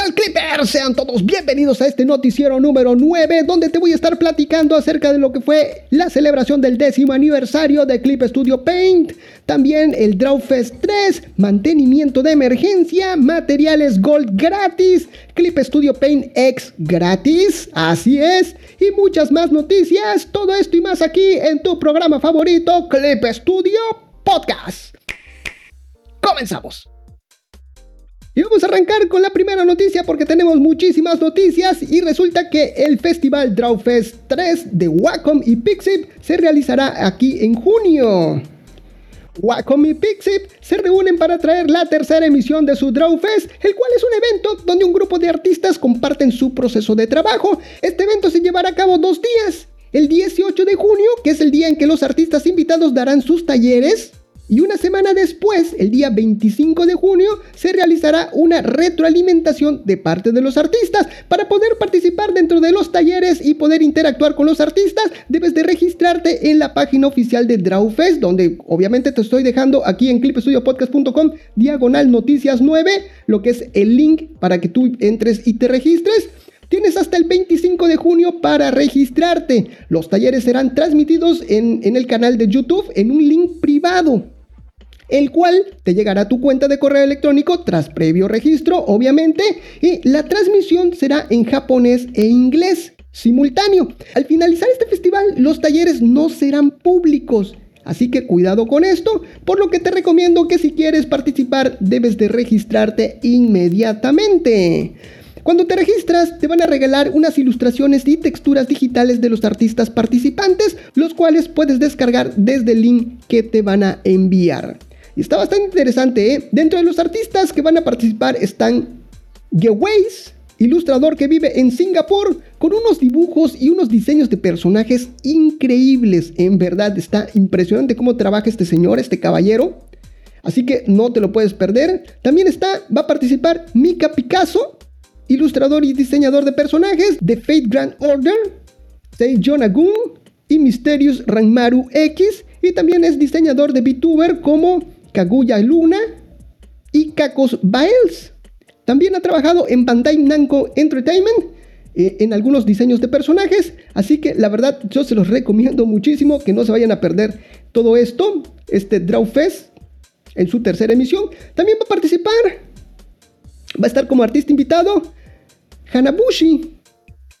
tal Clippers? Sean todos bienvenidos a este noticiero número 9 donde te voy a estar platicando acerca de lo que fue la celebración del décimo aniversario de Clip Studio Paint, también el Drawfest 3, mantenimiento de emergencia, materiales Gold gratis, Clip Studio Paint X gratis, así es, y muchas más noticias, todo esto y más aquí en tu programa favorito Clip Studio Podcast. Comenzamos. Y vamos a arrancar con la primera noticia porque tenemos muchísimas noticias y resulta que el festival Drawfest 3 de Wacom y Pixip se realizará aquí en junio. Wacom y Pixip se reúnen para traer la tercera emisión de su Drawfest, el cual es un evento donde un grupo de artistas comparten su proceso de trabajo. Este evento se llevará a cabo dos días. El 18 de junio, que es el día en que los artistas invitados darán sus talleres, y una semana después, el día 25 de junio, se realizará una retroalimentación de parte de los artistas. Para poder participar dentro de los talleres y poder interactuar con los artistas, debes de registrarte en la página oficial de Drawfest, donde obviamente te estoy dejando aquí en clipstudiopodcast.com diagonal noticias 9, lo que es el link para que tú entres y te registres. Tienes hasta el 25 de junio para registrarte. Los talleres serán transmitidos en el canal de YouTube en un link privado el cual te llegará a tu cuenta de correo electrónico tras previo registro, obviamente, y la transmisión será en japonés e inglés simultáneo. Al finalizar este festival, los talleres no serán públicos. Así que cuidado con esto, por lo que te recomiendo que si quieres participar debes de registrarte inmediatamente. Cuando te registras, te van a regalar unas ilustraciones y texturas digitales de los artistas participantes, los cuales puedes descargar desde el link que te van a enviar. Está bastante interesante, ¿eh? Dentro de los artistas que van a participar están Geways, ilustrador que vive en Singapur, con unos dibujos y unos diseños de personajes increíbles. En verdad, está impresionante cómo trabaja este señor, este caballero. Así que no te lo puedes perder. También está, va a participar Mika Picasso, ilustrador y diseñador de personajes de Fate Grand Order, Sei Jonagun y Mysterious Ranmaru X. Y también es diseñador de VTuber como Kaguya Luna y Kakos Baels. También ha trabajado en Bandai Namco Entertainment eh, en algunos diseños de personajes, así que la verdad yo se los recomiendo muchísimo que no se vayan a perder todo esto, este Draw Fest en su tercera emisión. También va a participar, va a estar como artista invitado Hanabushi.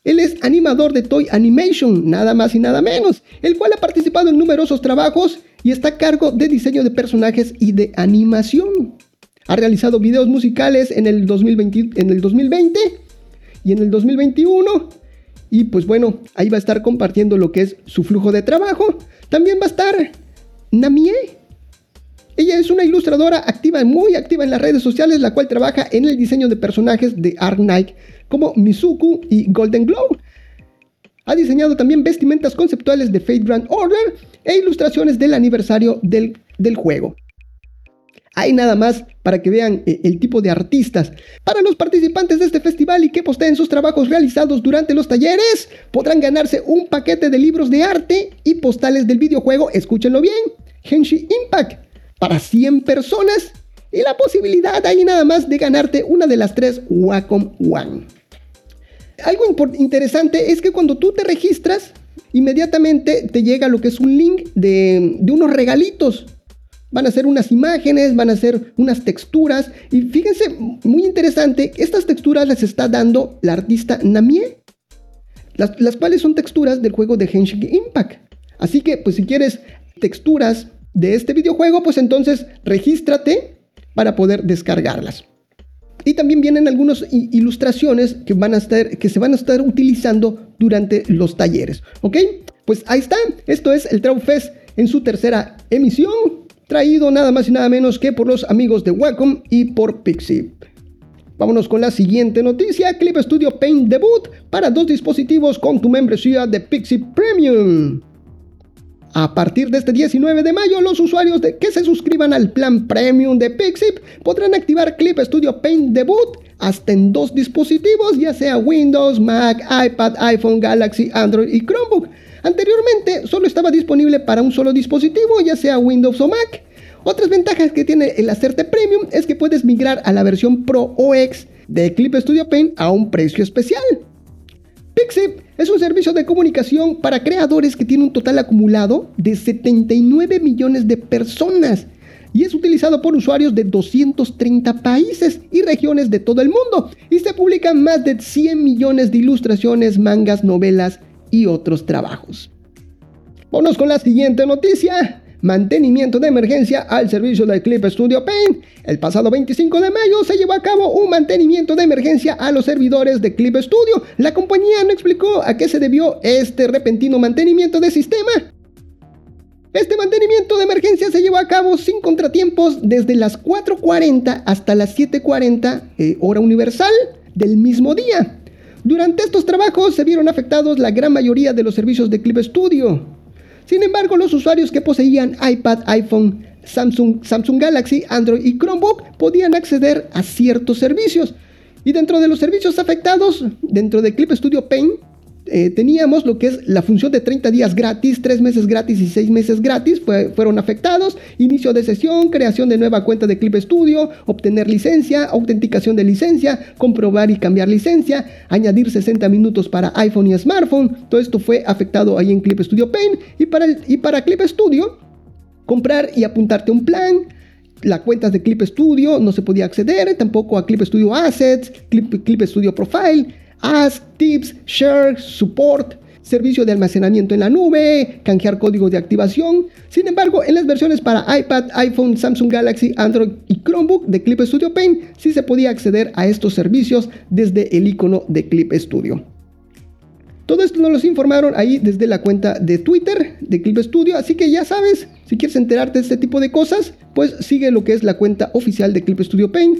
Él es animador de Toy Animation, nada más y nada menos, el cual ha participado en numerosos trabajos y está a cargo de diseño de personajes y de animación. Ha realizado videos musicales en el 2020, en el 2020 y en el 2021. Y pues bueno, ahí va a estar compartiendo lo que es su flujo de trabajo. También va a estar Namie. Ella es una ilustradora activa, muy activa en las redes sociales, la cual trabaja en el diseño de personajes de Art Nike como Mizuku y Golden Glow. Ha diseñado también vestimentas conceptuales de Fate Grand Order e ilustraciones del aniversario del, juego. Hay nada más para que vean eh, el tipo de artistas. Para los participantes de este festival y que posteen sus trabajos realizados durante los talleres, podrán ganarse un paquete de libros de arte y postales del videojuego, escúchenlo bien, Henshi Impact, para 100 personas y la posibilidad ahí nada más de ganarte una de las tres Wacom One. Algo interesante es que cuando tú te registras, inmediatamente te llega lo que es un link de, unos regalitos. Van a ser unas imágenes, van a ser unas texturas. Y fíjense, muy interesante, estas texturas las está dando la artista Namie. Las, cuales son texturas del juego de Genshin Impact. Así que, pues si quieres texturas de este videojuego, pues entonces regístrate para poder descargarlas. Y también vienen algunas ilustraciones que, van a estar, que se van a estar utilizando durante los talleres. ¿Ok? Pues ahí está. Esto es el Trau Fest en su tercera emisión. Traído nada más y nada menos que por los amigos de Wacom y por Pixie. Vámonos con la siguiente noticia. Clip Studio Paint debut para dos dispositivos con tu membresía de Pixie Premium. A partir de este 19 de mayo, los usuarios de que se suscriban al plan premium de Pixip podrán activar Clip Studio Paint Debut hasta en dos dispositivos, ya sea Windows, Mac, iPad, iPhone, Galaxy, Android y Chromebook. Anteriormente solo estaba disponible para un solo dispositivo, ya sea Windows o Mac. Otras ventajas que tiene el hacerte premium es que puedes migrar a la versión Pro o X de Clip Studio Paint a un precio especial. Es un servicio de comunicación para creadores que tiene un total acumulado de 79 millones de personas y es utilizado por usuarios de 230 países y regiones de todo el mundo y se publican más de 100 millones de ilustraciones, mangas, novelas y otros trabajos. Vámonos con la siguiente noticia. Mantenimiento de emergencia al servicio del Clip Studio Paint. El pasado 25 de mayo se llevó a cabo un mantenimiento de emergencia a los servidores de Clip Studio. La compañía no explicó a qué se debió este repentino mantenimiento de sistema. Este mantenimiento de emergencia se llevó a cabo sin contratiempos desde las 4.40 hasta las 7.40 eh, hora universal del mismo día. Durante estos trabajos se vieron afectados la gran mayoría de los servicios de Clip Studio. Sin embargo, los usuarios que poseían iPad, iPhone, Samsung, Samsung Galaxy, Android y Chromebook podían acceder a ciertos servicios. Y dentro de los servicios afectados, dentro de Clip Studio Paint, eh, teníamos lo que es la función de 30 días gratis, 3 meses gratis y 6 meses gratis fueron afectados. Inicio de sesión, creación de nueva cuenta de Clip Studio, obtener licencia, autenticación de licencia, comprobar y cambiar licencia, añadir 60 minutos para iPhone y smartphone. Todo esto fue afectado ahí en Clip Studio Paint. Y para, y para Clip Studio, comprar y apuntarte un plan. Las cuentas de Clip Studio no se podía acceder, tampoco a Clip Studio Assets, Clip, Clip Studio Profile Ask, Tips, Share, Support, servicio de almacenamiento en la nube, canjear código de activación. Sin embargo, en las versiones para iPad, iPhone, Samsung Galaxy, Android y Chromebook de Clip Studio Paint sí se podía acceder a estos servicios desde el icono de Clip Studio. Todo esto nos lo informaron ahí desde la cuenta de Twitter de Clip Studio, así que ya sabes, si quieres enterarte de este tipo de cosas, pues sigue lo que es la cuenta oficial de Clip Studio Paint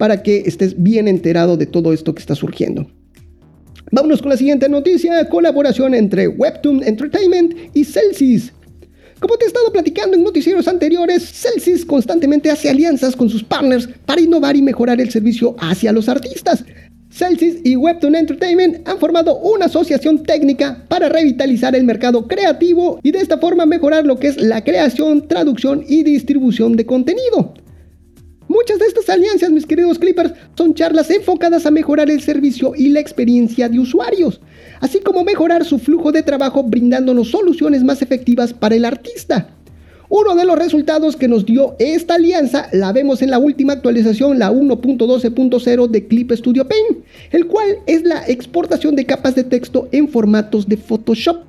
para que estés bien enterado de todo esto que está surgiendo. Vámonos con la siguiente noticia, colaboración entre Webtoon Entertainment y Celsius. Como te he estado platicando en noticieros anteriores, Celsius constantemente hace alianzas con sus partners para innovar y mejorar el servicio hacia los artistas. Celsius y Webtoon Entertainment han formado una asociación técnica para revitalizar el mercado creativo y de esta forma mejorar lo que es la creación, traducción y distribución de contenido. Muchas de estas alianzas, mis queridos Clippers, son charlas enfocadas a mejorar el servicio y la experiencia de usuarios, así como mejorar su flujo de trabajo brindándonos soluciones más efectivas para el artista. Uno de los resultados que nos dio esta alianza la vemos en la última actualización, la 1.12.0 de Clip Studio Paint, el cual es la exportación de capas de texto en formatos de Photoshop.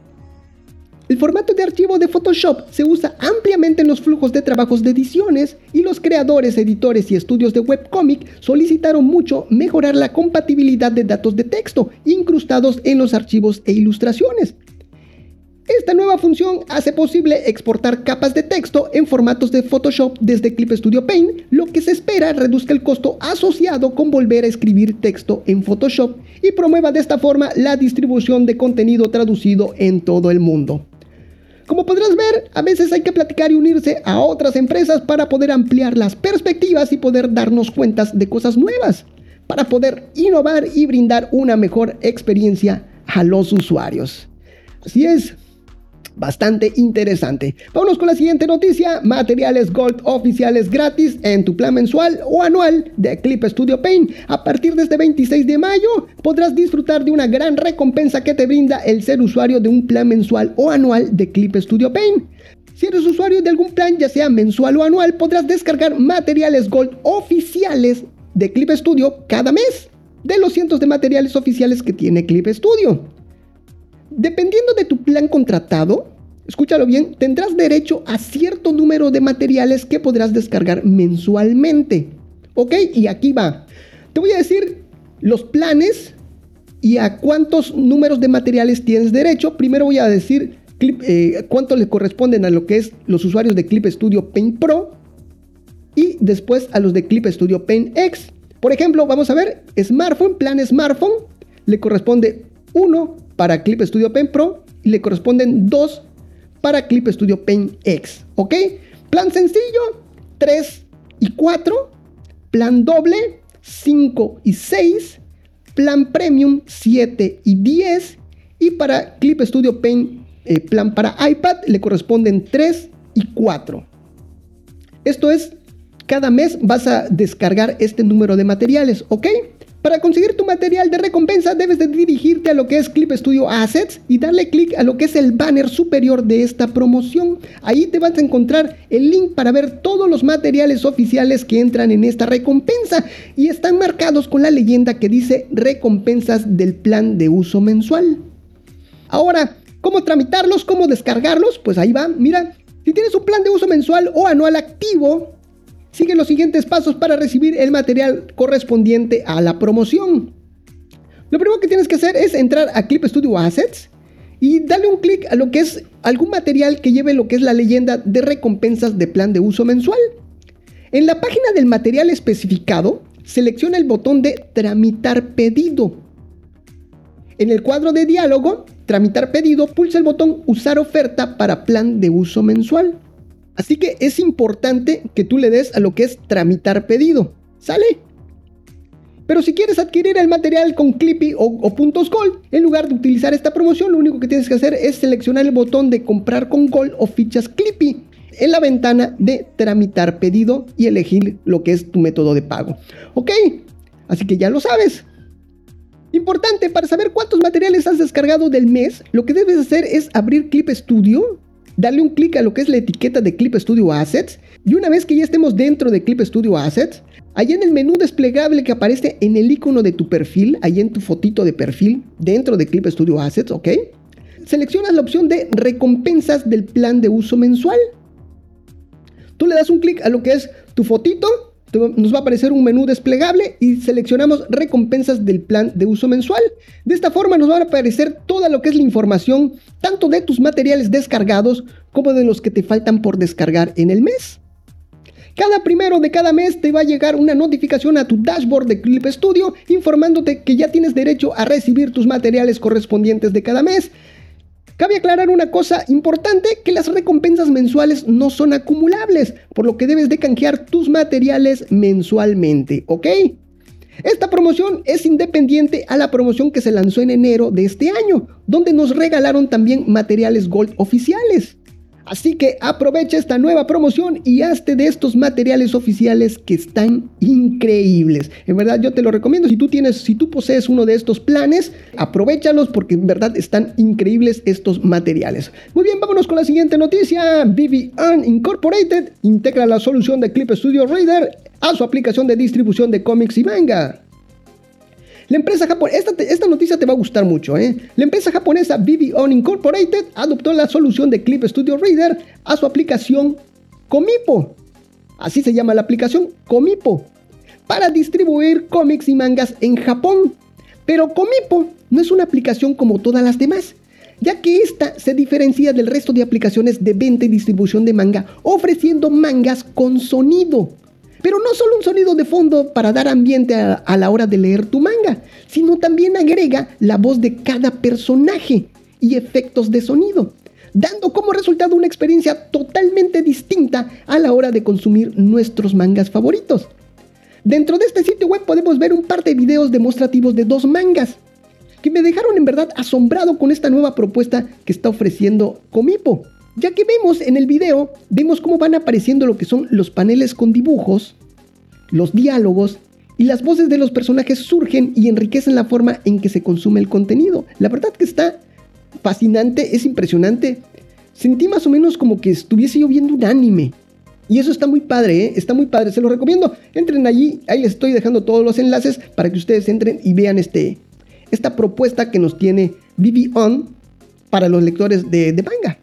El formato de archivo de Photoshop se usa ampliamente en los flujos de trabajos de ediciones y los creadores, editores y estudios de webcomic solicitaron mucho mejorar la compatibilidad de datos de texto incrustados en los archivos e ilustraciones. Esta nueva función hace posible exportar capas de texto en formatos de Photoshop desde Clip Studio Paint, lo que se espera reduzca el costo asociado con volver a escribir texto en Photoshop y promueva de esta forma la distribución de contenido traducido en todo el mundo. Como podrás ver, a veces hay que platicar y unirse a otras empresas para poder ampliar las perspectivas y poder darnos cuentas de cosas nuevas, para poder innovar y brindar una mejor experiencia a los usuarios. Así es, bastante interesante. Vámonos con la siguiente noticia. Materiales Gold oficiales gratis en tu plan mensual o anual de Clip Studio Paint. A partir de este 26 de mayo podrás disfrutar de una gran recompensa que te brinda el ser usuario de un plan mensual o anual de Clip Studio Paint. Si eres usuario de algún plan, ya sea mensual o anual, podrás descargar materiales Gold oficiales de Clip Studio cada mes, de los cientos de materiales oficiales que tiene Clip Studio. Dependiendo de tu plan contratado, escúchalo bien, tendrás derecho a cierto número de materiales que podrás descargar mensualmente. ¿Ok? Y aquí va. Te voy a decir los planes y a cuántos números de materiales tienes derecho. Primero voy a decir eh, cuánto le corresponden a lo que es los usuarios de Clip Studio Paint Pro y después a los de Clip Studio Paint X. Por ejemplo, vamos a ver, smartphone, plan smartphone, le corresponde 1 para Clip Studio Paint Pro y le corresponden 2 para Clip Studio Paint X. ¿Ok? Plan sencillo, 3 y 4. Plan doble, 5 y 6. Plan premium, 7 y 10. Y para Clip Studio Paint, eh, plan para iPad, le corresponden 3 y 4. Esto es cada mes vas a descargar este número de materiales, ¿ok? Para conseguir tu material de recompensa debes de dirigirte a lo que es Clip Studio Assets y darle clic a lo que es el banner superior de esta promoción. Ahí te vas a encontrar el link para ver todos los materiales oficiales que entran en esta recompensa y están marcados con la leyenda que dice recompensas del plan de uso mensual. Ahora, ¿cómo tramitarlos? ¿Cómo descargarlos? Pues ahí va, mira, si tienes un plan de uso mensual o anual activo, Sigue los siguientes pasos para recibir el material correspondiente a la promoción. Lo primero que tienes que hacer es entrar a Clip Studio Assets y darle un clic a lo que es algún material que lleve lo que es la leyenda de recompensas de plan de uso mensual. En la página del material especificado, selecciona el botón de Tramitar pedido. En el cuadro de diálogo, Tramitar pedido, pulsa el botón Usar oferta para plan de uso mensual. Así que es importante que tú le des a lo que es tramitar pedido. ¿Sale? Pero si quieres adquirir el material con Clippy o, puntos Gold, en lugar de utilizar esta promoción, lo único que tienes que hacer es seleccionar el botón de comprar con Gold o fichas Clippy en la ventana de tramitar pedido y elegir lo que es tu método de pago. ¿Ok? Así que ya lo sabes. Importante, para saber cuántos materiales has descargado del mes, lo que debes hacer es abrir Clip Studio darle un clic a lo que es la etiqueta de Clip Studio Assets y una vez que ya estemos dentro de Clip Studio Assets, allá en el menú desplegable que aparece en el icono de tu perfil, ahí en tu fotito de perfil dentro de Clip Studio Assets, ¿ok? Seleccionas la opción de recompensas del plan de uso mensual. Tú le das un clic a lo que es tu fotito nos va a aparecer un menú desplegable y seleccionamos recompensas del plan de uso mensual. De esta forma nos va a aparecer toda lo que es la información, tanto de tus materiales descargados como de los que te faltan por descargar en el mes. Cada primero de cada mes te va a llegar una notificación a tu dashboard de Clip Studio informándote que ya tienes derecho a recibir tus materiales correspondientes de cada mes. Cabe aclarar una cosa importante, que las recompensas mensuales no son acumulables, por lo que debes de canjear tus materiales mensualmente, ¿ok? Esta promoción es independiente a la promoción que se lanzó en enero de este año, donde nos regalaron también materiales Gold oficiales. Así que aprovecha esta nueva promoción y hazte de estos materiales oficiales que están increíbles. En verdad yo te lo recomiendo. Si tú tienes, si tú posees uno de estos planes, aprovechalos porque en verdad están increíbles estos materiales. Muy bien, vámonos con la siguiente noticia. BB Incorporated integra la solución de Clip Studio Reader a su aplicación de distribución de cómics y manga. La empresa japonesa, esta, noticia te va a gustar mucho, ¿eh? La empresa japonesa On Incorporated adoptó la solución de Clip Studio Reader a su aplicación Comipo. Así se llama la aplicación Comipo. Para distribuir cómics y mangas en Japón. Pero Comipo no es una aplicación como todas las demás ya que esta se diferencia del resto de aplicaciones de venta y distribución de manga, ofreciendo mangas con sonido. Pero no solo un sonido de fondo para dar ambiente a, la hora de leer tu manga, sino también agrega la voz de cada personaje y efectos de sonido, dando como resultado una experiencia totalmente distinta a la hora de consumir nuestros mangas favoritos. Dentro de este sitio web podemos ver un par de videos demostrativos de dos mangas, que me dejaron en verdad asombrado con esta nueva propuesta que está ofreciendo Comipo. Ya que vemos en el video, vemos cómo van apareciendo lo que son los paneles con dibujos, los diálogos y las voces de los personajes surgen y enriquecen la forma en que se consume el contenido. La verdad que está fascinante, es impresionante. Sentí más o menos como que estuviese yo viendo un anime. Y eso está muy padre, ¿eh? está muy padre, se lo recomiendo. Entren allí, ahí les estoy dejando todos los enlaces para que ustedes entren y vean este, esta propuesta que nos tiene Vivi On para los lectores de, de manga.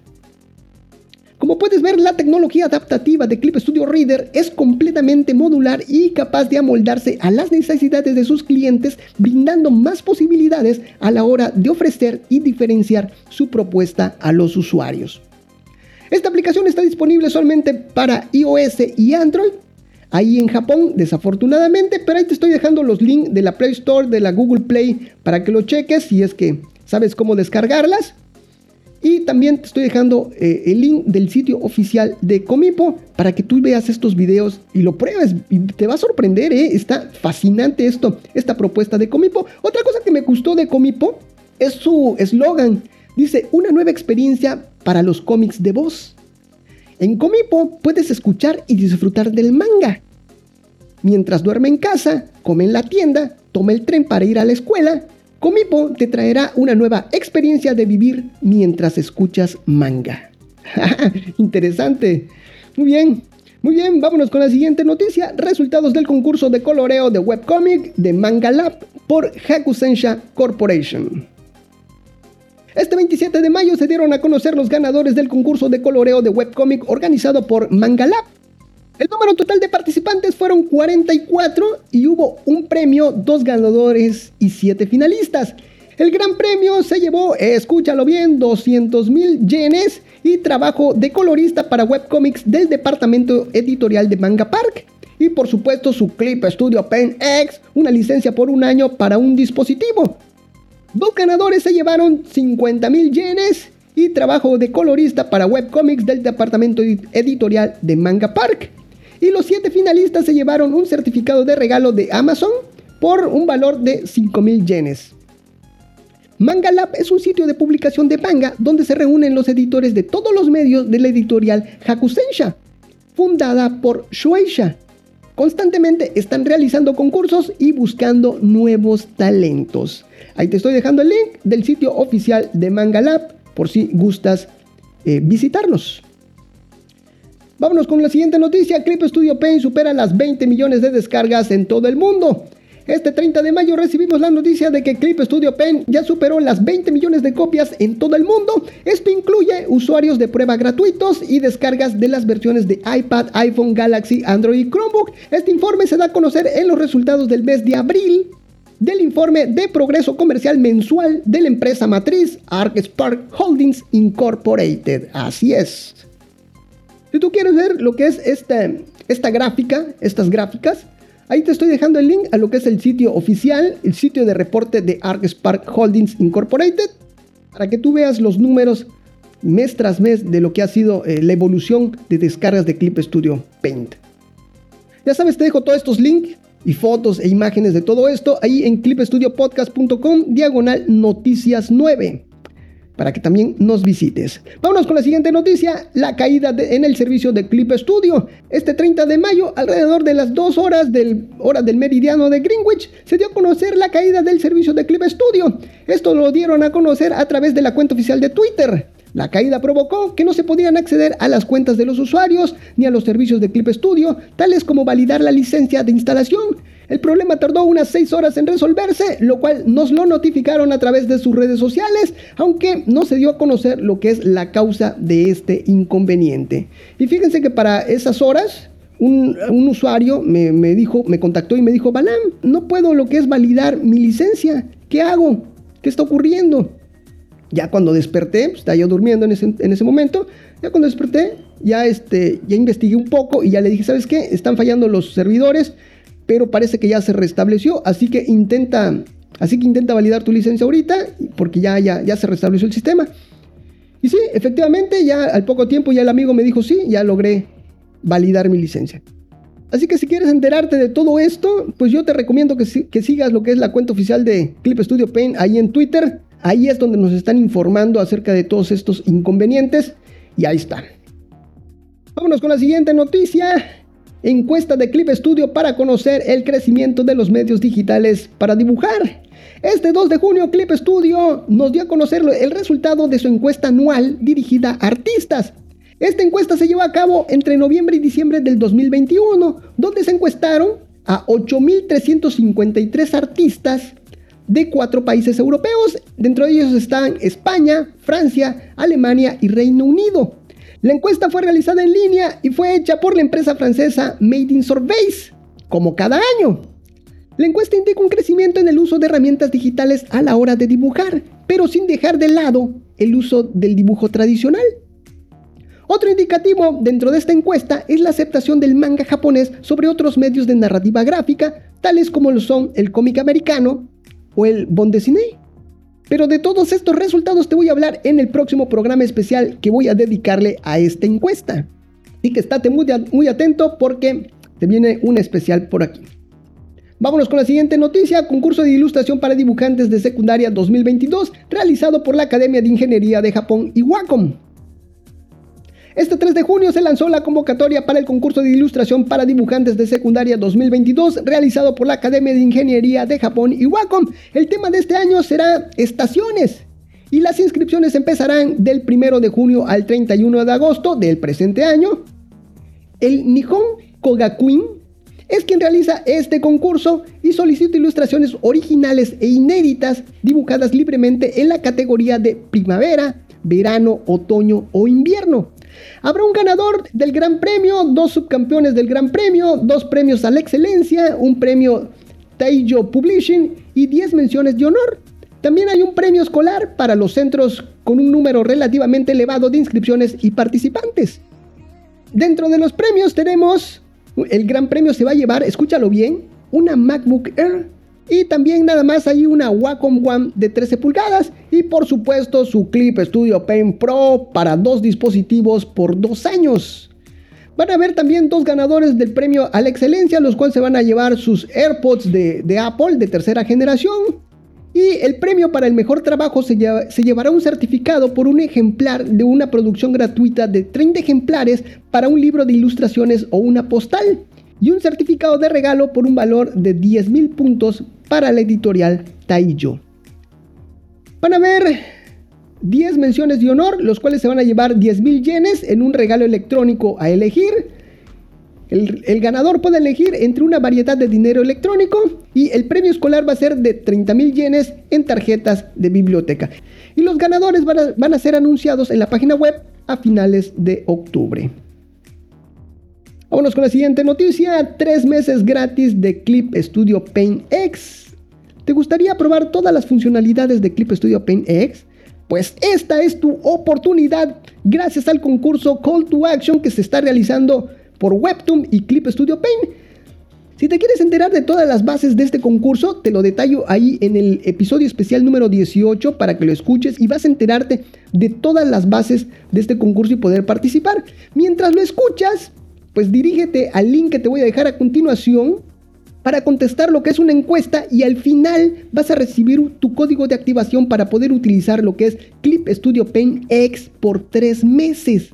Como puedes ver, la tecnología adaptativa de Clip Studio Reader es completamente modular y capaz de amoldarse a las necesidades de sus clientes, brindando más posibilidades a la hora de ofrecer y diferenciar su propuesta a los usuarios. Esta aplicación está disponible solamente para iOS y Android, ahí en Japón, desafortunadamente, pero ahí te estoy dejando los links de la Play Store, de la Google Play, para que lo cheques si es que sabes cómo descargarlas. Y también te estoy dejando eh, el link del sitio oficial de Comipo para que tú veas estos videos y lo pruebes. Y te va a sorprender, ¿eh? Está fascinante esto, esta propuesta de Comipo. Otra cosa que me gustó de Comipo es su eslogan. Dice, una nueva experiencia para los cómics de voz. En Comipo puedes escuchar y disfrutar del manga, mientras duerme en casa, come en la tienda, toma el tren para ir a la escuela, Comipo te traerá una nueva experiencia de vivir mientras escuchas manga. Interesante. Muy bien. Muy bien, vámonos con la siguiente noticia. Resultados del concurso de coloreo de webcomic de Manga Lab por Hakusensha Corporation. Este 27 de mayo se dieron a conocer los ganadores del concurso de coloreo de webcomic organizado por Manga Lab. El número total de participantes fueron 44 y hubo un premio, dos ganadores y siete finalistas. El gran premio se llevó, escúchalo bien, 200 mil yenes y trabajo de colorista para webcomics del departamento editorial de Manga Park. Y por supuesto su Clip Studio Pen X, una licencia por un año para un dispositivo. Dos ganadores se llevaron 50 mil yenes y trabajo de colorista para webcomics del departamento editorial de Manga Park. Y los siete finalistas se llevaron un certificado de regalo de Amazon por un valor de 5 mil yenes. Manga Lab es un sitio de publicación de manga donde se reúnen los editores de todos los medios de la editorial Hakusensha, fundada por Shueisha. Constantemente están realizando concursos y buscando nuevos talentos. Ahí te estoy dejando el link del sitio oficial de Manga Lab por si gustas eh, visitarlos. Vámonos con la siguiente noticia. Clip Studio Paint supera las 20 millones de descargas en todo el mundo. Este 30 de mayo recibimos la noticia de que Clip Studio Pen ya superó las 20 millones de copias en todo el mundo. Esto incluye usuarios de prueba gratuitos y descargas de las versiones de iPad, iPhone, Galaxy, Android y Chromebook. Este informe se da a conocer en los resultados del mes de abril del informe de progreso comercial mensual de la empresa matriz Arc Spark Holdings Incorporated. Así es. Si tú quieres ver lo que es esta, esta gráfica, estas gráficas, Ahí te estoy dejando el link a lo que es el sitio oficial, el sitio de reporte de ArcSpark Holdings Incorporated, para que tú veas los números mes tras mes de lo que ha sido eh, la evolución de descargas de Clip Studio Paint. Ya sabes, te dejo todos estos links y fotos e imágenes de todo esto ahí en clipstudiopodcast.com diagonal noticias 9 para que también nos visites. Vámonos con la siguiente noticia, la caída en el servicio de Clip Studio. Este 30 de mayo, alrededor de las 2 horas del, hora del meridiano de Greenwich, se dio a conocer la caída del servicio de Clip Studio. Esto lo dieron a conocer a través de la cuenta oficial de Twitter. La caída provocó que no se podían acceder a las cuentas de los usuarios ni a los servicios de Clip Studio, tales como validar la licencia de instalación. El problema tardó unas 6 horas en resolverse, lo cual nos lo notificaron a través de sus redes sociales, aunque no se dio a conocer lo que es la causa de este inconveniente. Y fíjense que para esas horas, un, usuario me, dijo, me contactó y me dijo, Balam, no puedo lo que es validar mi licencia. ¿Qué hago? ¿Qué está ocurriendo? Ya cuando desperté, pues, estaba yo durmiendo en ese, en ese, momento, ya cuando desperté, ya, este, ya investigué un poco y ya le dije, ¿sabes qué? Están fallando los servidores, pero parece que ya se restableció, así que intenta, así que intenta validar tu licencia ahorita, porque ya, ya, ya se restableció el sistema. Y sí, efectivamente, ya al poco tiempo ya el amigo me dijo, sí, ya logré validar mi licencia. Así que si quieres enterarte de todo esto, pues yo te recomiendo que, que, sigas lo que es la cuenta oficial de Clip Studio Paint ahí en Twitter. Ahí es donde nos están informando acerca de todos estos inconvenientes. Y ahí está. Vámonos con la siguiente noticia. Encuesta de Clip Studio para conocer el crecimiento de los medios digitales para dibujar. Este 2 de junio Clip Studio nos dio a conocer el resultado de su encuesta anual dirigida a artistas. Esta encuesta se llevó a cabo entre noviembre y diciembre del 2021, donde se encuestaron a 8.353 artistas de cuatro países europeos. Dentro de ellos están España, Francia, Alemania y Reino Unido. La encuesta fue realizada en línea y fue hecha por la empresa francesa Made in Surveys, como cada año. La encuesta indica un crecimiento en el uso de herramientas digitales a la hora de dibujar, pero sin dejar de lado el uso del dibujo tradicional. Otro indicativo dentro de esta encuesta es la aceptación del manga japonés sobre otros medios de narrativa gráfica, tales como lo son el cómic americano o el bond dessinée. Pero de todos estos resultados te voy a hablar en el próximo programa especial que voy a dedicarle a esta encuesta. Así que estate muy, muy atento porque te viene un especial por aquí. Vámonos con la siguiente noticia, concurso de ilustración para dibujantes de secundaria 2022 realizado por la Academia de Ingeniería de Japón y Wacom. Este 3 de junio se lanzó la convocatoria para el concurso de ilustración para dibujantes de secundaria 2022 realizado por la Academia de Ingeniería de Japón y Wacom. El tema de este año será estaciones y las inscripciones empezarán del 1 de junio al 31 de agosto del presente año. El Nihon Kogakuin es quien realiza este concurso y solicita ilustraciones originales e inéditas dibujadas libremente en la categoría de primavera, verano, otoño o invierno. Habrá un ganador del Gran Premio, dos subcampeones del Gran Premio, dos premios a la excelencia, un premio Taiyo Publishing y 10 menciones de honor. También hay un premio escolar para los centros con un número relativamente elevado de inscripciones y participantes. Dentro de los premios tenemos, el gran premio se va a llevar, escúchalo bien, una MacBook Air y también nada más hay una Wacom One de 13 pulgadas y por supuesto su Clip Studio Paint Pro para dos dispositivos por dos años. Van a haber también dos ganadores del premio a la excelencia, los cuales se van a llevar sus AirPods de, Apple de tercera generación. Y el premio para el mejor trabajo se, llevará un certificado por un ejemplar de una producción gratuita de 30 ejemplares para un libro de ilustraciones o una postal. Y un certificado de regalo por un valor de 10.000 puntos para la editorial Taiyo. Van a ver 10 menciones de honor, los cuales se van a llevar 10.000 yenes en un regalo electrónico a elegir. El, ganador puede elegir entre una variedad de dinero electrónico y el premio escolar va a ser de 30.000 yenes en tarjetas de biblioteca. Y los ganadores van a ser anunciados en la página web a finales de octubre. Vámonos con la siguiente noticia. Tres meses gratis de Clip Studio Paint X. ¿Te gustaría probar todas las funcionalidades de Clip Studio Paint X? Pues esta es tu oportunidad gracias al concurso Call to Action que se está realizando por Webtoon y Clip Studio Paint. Si te quieres enterar de todas las bases de este concurso, te lo detallo ahí en el episodio especial número 18 para que lo escuches y vas a enterarte de todas las bases de este concurso y poder participar. Mientras lo escuchas, pues dirígete al link que te voy a dejar a continuación para contestar lo que es una encuesta y al final vas a recibir tu código de activación para poder utilizar lo que es Clip Studio Paint X por tres meses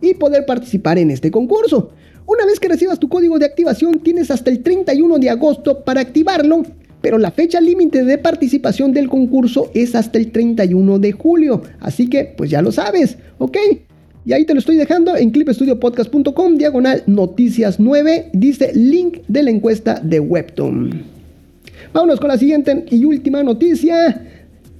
y poder participar en este concurso. Una vez que recibas tu código de activación tienes hasta el 31 de agosto para activarlo, pero la fecha límite de participación del concurso es hasta el 31 de julio, así que pues ya lo sabes, ¿ok? Y ahí te lo estoy dejando en clipstudiopodcast.com, diagonal noticias 9, dice link de la encuesta de Webtoon. Vámonos con la siguiente y última noticia.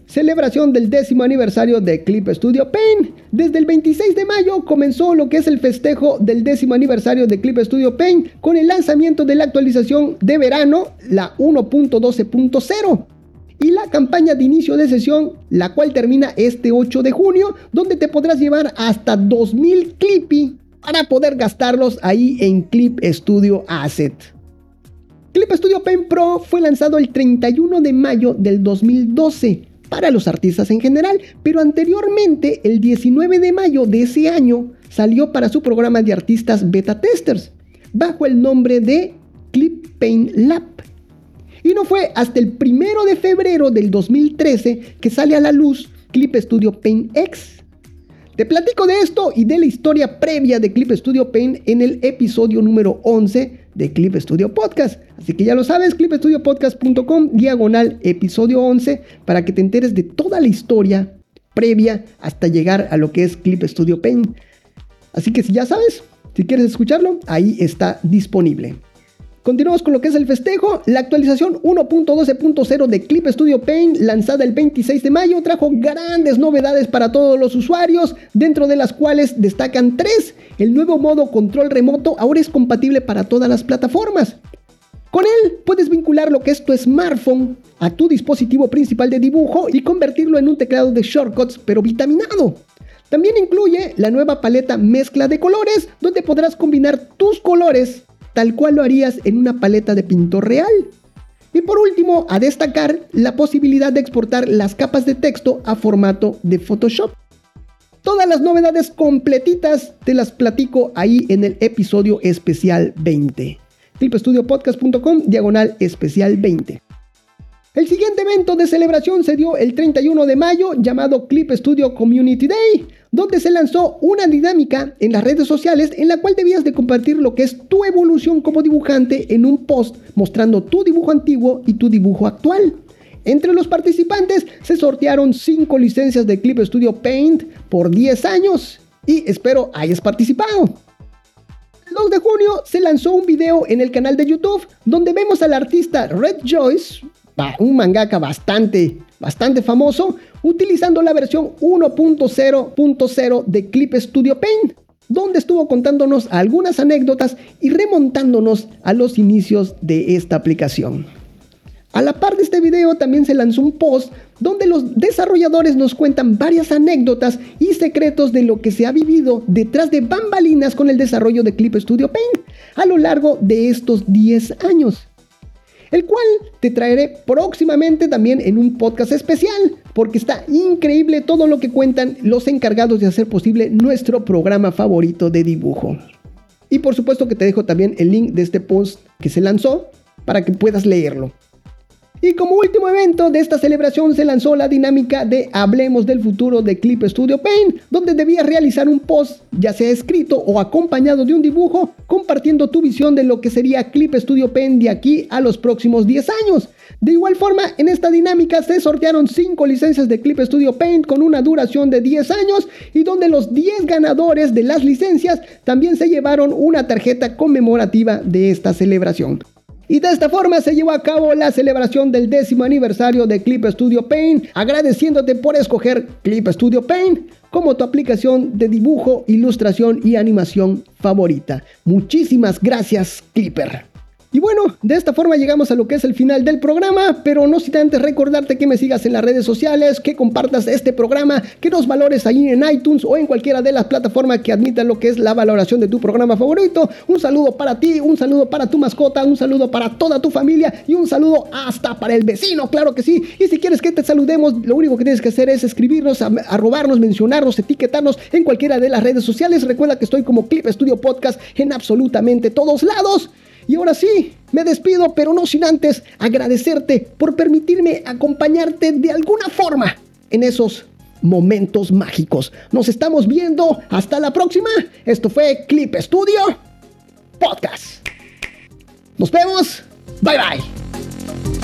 Celebración del décimo aniversario de Clip Studio Paint. Desde el 26 de mayo comenzó lo que es el festejo del décimo aniversario de Clip Studio Paint con el lanzamiento de la actualización de verano, la 1.12.0 y la campaña de inicio de sesión, la cual termina este 8 de junio, donde te podrás llevar hasta 2000 Clippy para poder gastarlos ahí en Clip Studio Asset. Clip Studio Pen Pro fue lanzado el 31 de mayo del 2012 para los artistas en general, pero anteriormente, el 19 de mayo de ese año, salió para su programa de artistas beta testers, bajo el nombre de Clip Paint Lab. Y no fue hasta el primero de febrero del 2013 que sale a la luz Clip Studio Paint X. Te platico de esto y de la historia previa de Clip Studio Paint en el episodio número 11 de Clip Studio Podcast. Así que ya lo sabes, clipstudiopodcast.com, diagonal episodio 11, para que te enteres de toda la historia previa hasta llegar a lo que es Clip Studio Paint. Así que si ya sabes, si quieres escucharlo, ahí está disponible. Continuamos con lo que es el festejo. La actualización 1.12.0 de Clip Studio Paint, lanzada el 26 de mayo, trajo grandes novedades para todos los usuarios, dentro de las cuales destacan tres. El nuevo modo control remoto ahora es compatible para todas las plataformas. Con él puedes vincular lo que es tu smartphone a tu dispositivo principal de dibujo y convertirlo en un teclado de shortcuts pero vitaminado. También incluye la nueva paleta mezcla de colores donde podrás combinar tus colores tal cual lo harías en una paleta de pintor real. Y por último, a destacar la posibilidad de exportar las capas de texto a formato de Photoshop. Todas las novedades completitas te las platico ahí en el episodio especial 20. clipstudiopodcast.com diagonal especial 20. El siguiente evento de celebración se dio el 31 de mayo llamado Clip Studio Community Day, donde se lanzó una dinámica en las redes sociales en la cual debías de compartir lo que es tu evolución como dibujante en un post mostrando tu dibujo antiguo y tu dibujo actual. Entre los participantes se sortearon 5 licencias de Clip Studio Paint por 10 años y espero hayas participado. El 2 de junio se lanzó un video en el canal de YouTube donde vemos al artista Red Joyce un mangaka bastante, bastante famoso, utilizando la versión 1.0.0 de Clip Studio Paint, donde estuvo contándonos algunas anécdotas y remontándonos a los inicios de esta aplicación. A la par de este video también se lanzó un post donde los desarrolladores nos cuentan varias anécdotas y secretos de lo que se ha vivido detrás de bambalinas con el desarrollo de Clip Studio Paint a lo largo de estos 10 años el cual te traeré próximamente también en un podcast especial, porque está increíble todo lo que cuentan los encargados de hacer posible nuestro programa favorito de dibujo. Y por supuesto que te dejo también el link de este post que se lanzó para que puedas leerlo. Y como último evento de esta celebración se lanzó la dinámica de Hablemos del futuro de Clip Studio Paint, donde debías realizar un post, ya sea escrito o acompañado de un dibujo, compartiendo tu visión de lo que sería Clip Studio Paint de aquí a los próximos 10 años. De igual forma, en esta dinámica se sortearon 5 licencias de Clip Studio Paint con una duración de 10 años y donde los 10 ganadores de las licencias también se llevaron una tarjeta conmemorativa de esta celebración. Y de esta forma se llevó a cabo la celebración del décimo aniversario de Clip Studio Paint, agradeciéndote por escoger Clip Studio Paint como tu aplicación de dibujo, ilustración y animación favorita. Muchísimas gracias, Clipper. Y bueno, de esta forma llegamos a lo que es el final del programa, pero no sin antes recordarte que me sigas en las redes sociales, que compartas este programa, que nos valores ahí en iTunes o en cualquiera de las plataformas que admitan lo que es la valoración de tu programa favorito. Un saludo para ti, un saludo para tu mascota, un saludo para toda tu familia y un saludo hasta para el vecino, claro que sí. Y si quieres que te saludemos, lo único que tienes que hacer es escribirnos, arrobarnos, mencionarnos, etiquetarnos en cualquiera de las redes sociales. Recuerda que estoy como Clip Studio Podcast en absolutamente todos lados. Y ahora sí, me despido, pero no sin antes agradecerte por permitirme acompañarte de alguna forma en esos momentos mágicos. Nos estamos viendo. Hasta la próxima. Esto fue Clip Studio Podcast. Nos vemos. Bye bye.